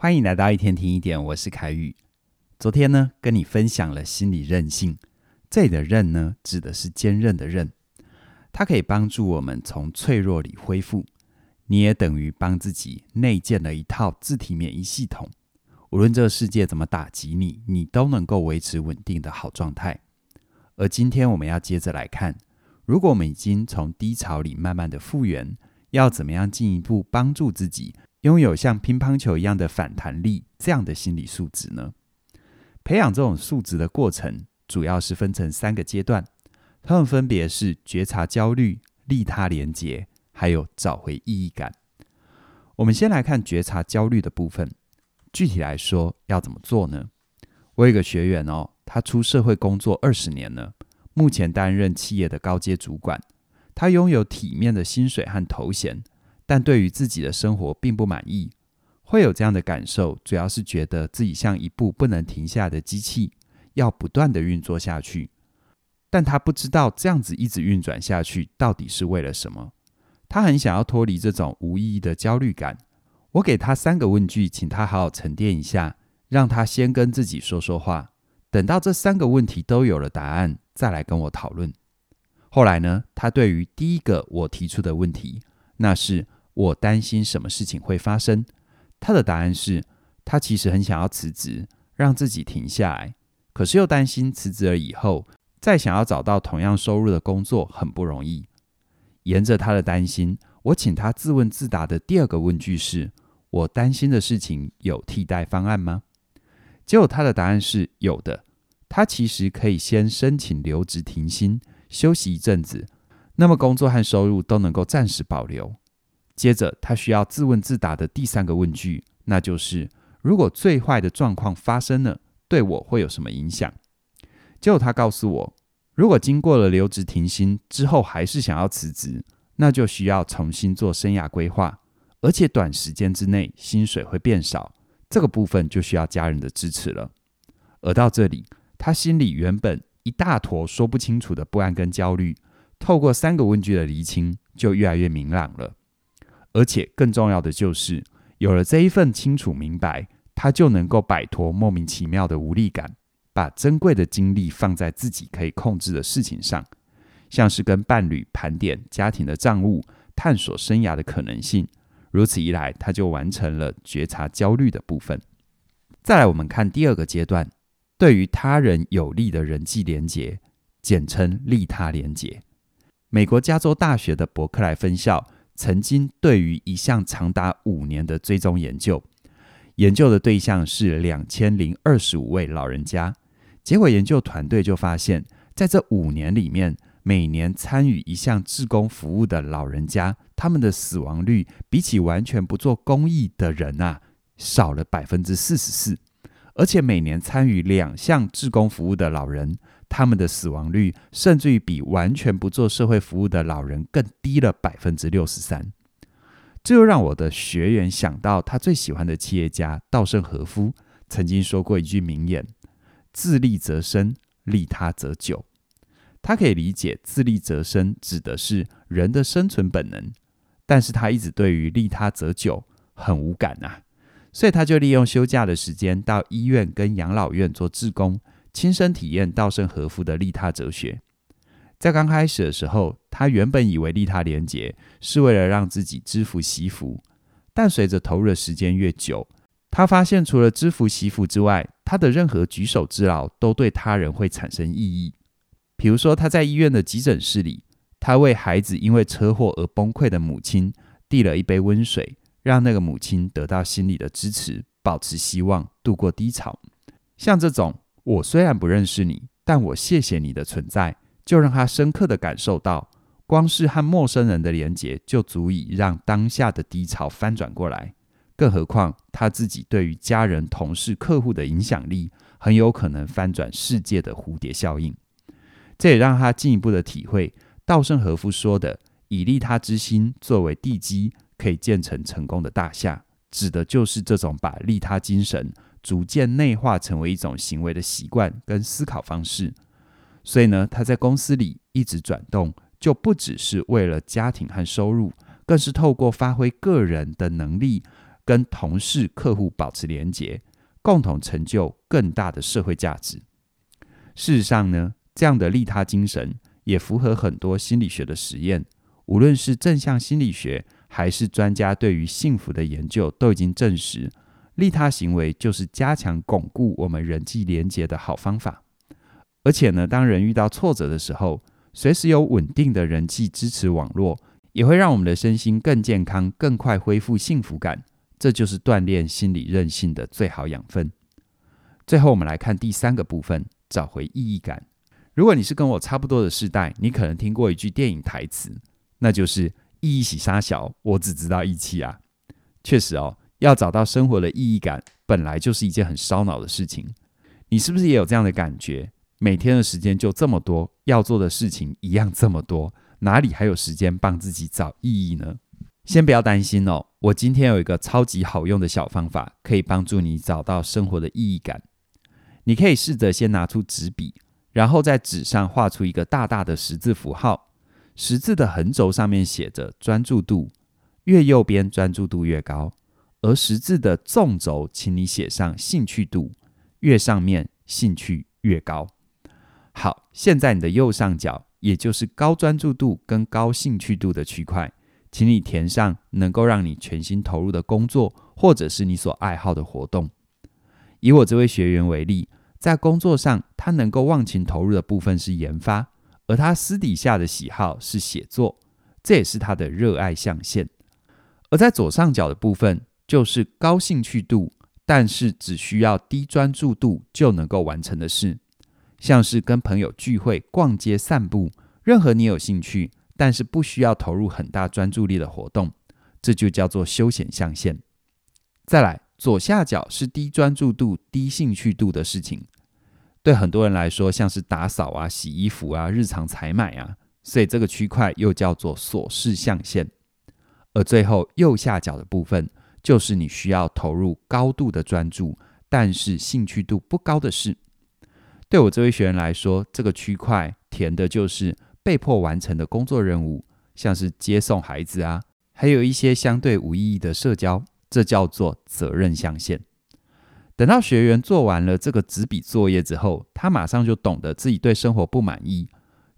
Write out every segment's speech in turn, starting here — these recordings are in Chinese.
欢迎来到一天听一点，我是凯宇。昨天呢，跟你分享了心理韧性，这里的韧呢，指的是坚韧的韧，它可以帮助我们从脆弱里恢复。你也等于帮自己内建了一套自体免疫系统，无论这个世界怎么打击你，你都能够维持稳定的好状态。而今天我们要接着来看，如果我们已经从低潮里慢慢的复原，要怎么样进一步帮助自己？拥有像乒乓球一样的反弹力，这样的心理素质呢？培养这种素质的过程，主要是分成三个阶段，它们分别是觉察焦虑、利他连结，还有找回意义感。我们先来看觉察焦虑的部分，具体来说要怎么做呢？我有一个学员哦，他出社会工作二十年了，目前担任企业的高阶主管，他拥有体面的薪水和头衔。但对于自己的生活并不满意，会有这样的感受，主要是觉得自己像一部不能停下的机器，要不断的运作下去。但他不知道这样子一直运转下去到底是为了什么。他很想要脱离这种无意义的焦虑感。我给他三个问句，请他好好沉淀一下，让他先跟自己说说话。等到这三个问题都有了答案，再来跟我讨论。后来呢，他对于第一个我提出的问题，那是。我担心什么事情会发生？他的答案是，他其实很想要辞职，让自己停下来，可是又担心辞职了以后，再想要找到同样收入的工作很不容易。沿着他的担心，我请他自问自答的第二个问句是：我担心的事情有替代方案吗？结果他的答案是有的，他其实可以先申请留职停薪，休息一阵子，那么工作和收入都能够暂时保留。接着，他需要自问自答的第三个问句，那就是：如果最坏的状况发生了，对我会有什么影响？结果他告诉我，如果经过了留职停薪之后还是想要辞职，那就需要重新做生涯规划，而且短时间之内薪水会变少，这个部分就需要家人的支持了。而到这里，他心里原本一大坨说不清楚的不安跟焦虑，透过三个问句的厘清，就越来越明朗了。而且更重要的就是，有了这一份清楚明白，他就能够摆脱莫名其妙的无力感，把珍贵的精力放在自己可以控制的事情上，像是跟伴侣盘点家庭的账务，探索生涯的可能性。如此一来，他就完成了觉察焦虑的部分。再来，我们看第二个阶段，对于他人有利的人际连结，简称利他连结。美国加州大学的伯克莱分校。曾经对于一项长达五年的追踪研究，研究的对象是两千零二十五位老人家。结果研究团队就发现，在这五年里面，每年参与一项志工服务的老人家，他们的死亡率比起完全不做公益的人啊，少了百分之四十四。而且每年参与两项志工服务的老人，他们的死亡率甚至于比完全不做社会服务的老人更低了百分之六十三。这又让我的学员想到他最喜欢的企业家稻盛和夫曾经说过一句名言：“自利则生，利他则久。”他可以理解自利则生指的是人的生存本能，但是他一直对于利他则久很无感啊，所以他就利用休假的时间到医院跟养老院做志工。亲身体验稻盛和夫的利他哲学。在刚开始的时候，他原本以为利他廉洁是为了让自己知福惜福，但随着投入的时间越久，他发现除了知福惜福之外，他的任何举手之劳都对他人会产生意义。比如说，他在医院的急诊室里，他为孩子因为车祸而崩溃的母亲递了一杯温水，让那个母亲得到心理的支持，保持希望，度过低潮。像这种。我虽然不认识你，但我谢谢你的存在，就让他深刻地感受到，光是和陌生人的连结就足以让当下的低潮翻转过来。更何况他自己对于家人、同事、客户的影响力，很有可能翻转世界的蝴蝶效应。这也让他进一步的体会稻盛和夫说的“以利他之心作为地基，可以建成成功的大厦”，指的就是这种把利他精神。逐渐内化成为一种行为的习惯跟思考方式，所以呢，他在公司里一直转动，就不只是为了家庭和收入，更是透过发挥个人的能力跟同事、客户保持连结，共同成就更大的社会价值。事实上呢，这样的利他精神也符合很多心理学的实验，无论是正向心理学还是专家对于幸福的研究，都已经证实，利他行为就是加强巩固我们人际连结的好方法。而且呢，当人遇到挫折的时候，随时有稳定的人际支持网络，也会让我们的身心更健康、更快恢复幸福感。这就是锻炼心理韧性的最好养分。最后，我们来看第三个部分：找回意义感。如果你是跟我差不多的世代，你可能听过一句电影台词，那就是“意义是啥小，我只知道义气啊”。确实哦，要找到生活的意义感，本来就是一件很烧脑的事情。你是不是也有这样的感觉？每天的时间就这么多，要做的事情一样这么多。哪里还有时间帮自己找意义呢？先不要担心哦，我今天有一个超级好用的小方法，可以帮助你找到生活的意义感。你可以试着先拿出纸笔，然后在纸上画出一个大大的十字符号。十字的横轴上面写着专注度，越右边专注度越高；而十字的纵轴，请你写上兴趣度，越上面兴趣越高。好，现在你的右上角。也就是高专注度跟高兴趣度的区块，请你填上能够让你全心投入的工作，或者是你所爱好的活动。以我这位学员为例，在工作上，他能够忘情投入的部分是研发，而他私底下的喜好是写作，这也是他的热爱象限。而在左上角的部分，就是高兴趣度，但是只需要低专注度就能够完成的事。像是跟朋友聚会、逛街、散步，任何你有兴趣，但是不需要投入很大专注力的活动，这就叫做休闲象限。再来，左下角是低专注度、低兴趣度的事情，对很多人来说，像是打扫啊、洗衣服啊、日常采买啊，所以这个区块又叫做琐事象限。而最后右下角的部分，就是你需要投入高度的专注，但是兴趣度不高的事。对我这位学员来说，这个区块填的就是被迫完成的工作任务，像是接送孩子啊，还有一些相对无意义的社交，这叫做责任象限。等到学员做完了这个纸笔作业之后，他马上就懂得自己对生活不满意，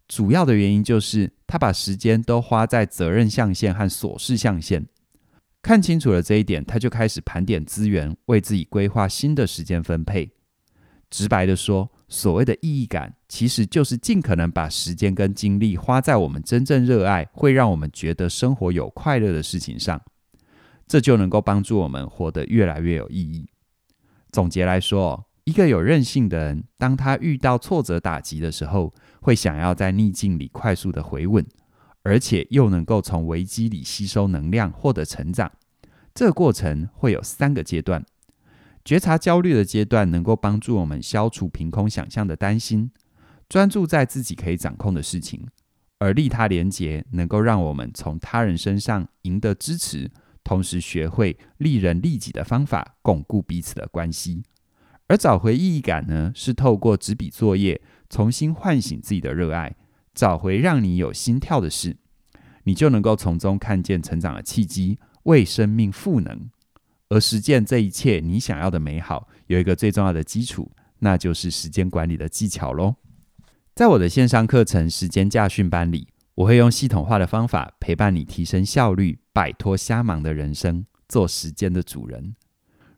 主要的原因就是他把时间都花在责任象限和琐事象限。看清楚了这一点，他就开始盘点资源，为自己规划新的时间分配。直白的说，所谓的意义感，其实就是尽可能把时间跟精力花在我们真正热爱、会让我们觉得生活有快乐的事情上，这就能够帮助我们活得越来越有意义。总结来说，一个有韧性的人，当他遇到挫折打击的时候，会想要在逆境里快速的回稳，而且又能够从危机里吸收能量，获得成长。这个过程会有三个阶段。觉察焦虑的阶段能够帮助我们消除凭空想象的担心，专注在自己可以掌控的事情；而利他连结能够让我们从他人身上赢得支持，同时学会利人利己的方法，巩固彼此的关系。而找回意义感呢，是透过纸笔作业重新唤醒自己的热爱，找回让你有心跳的事，你就能够从中看见成长的契机，为生命赋能。而实践这一切你想要的美好，有一个最重要的基础，那就是时间管理的技巧喽。在我的线上课程时间驾训班里，我会用系统化的方法陪伴你提升效率，摆脱瞎忙的人生，做时间的主人。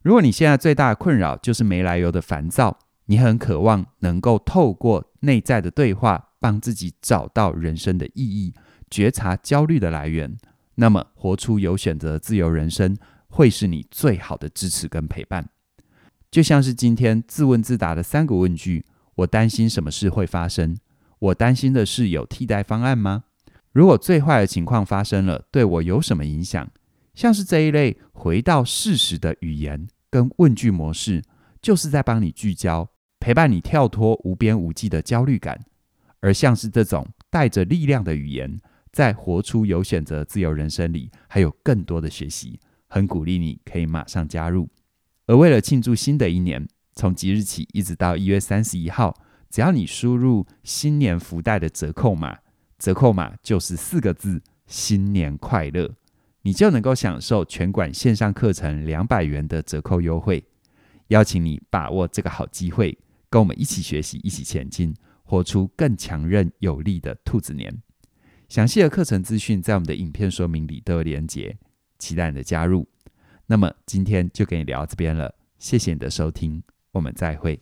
如果你现在最大的困扰就是没来由的烦躁，你很渴望能够透过内在的对话，帮自己找到人生的意义，觉察焦虑的来源，那么活出有选择自由人生。会是你最好的支持跟陪伴，就像是今天自问自答的三个问句：我担心什么事会发生？我担心的是有替代方案吗？如果最坏的情况发生了，对我有什么影响？像是这一类回到事实的语言跟问句模式，就是在帮你聚焦，陪伴你跳脱无边无际的焦虑感。而像是这种带着力量的语言，在活出有选择自由人生里，还有更多的学习。很鼓励你可以马上加入，而为了庆祝新的一年，从即日起一直到一月三十一号，只要你输入新年福袋的折扣码，折扣码就是四个字“新年快乐”，你就能够享受全馆线上课程两百元的折扣优惠。邀请你把握这个好机会，跟我们一起学习，一起前进，活出更强韧有力的兔子年。详细的课程资讯在我们的影片说明里都有连结，期待你的加入。那么今天就跟你聊到这边了，谢谢你的收听，我们再会。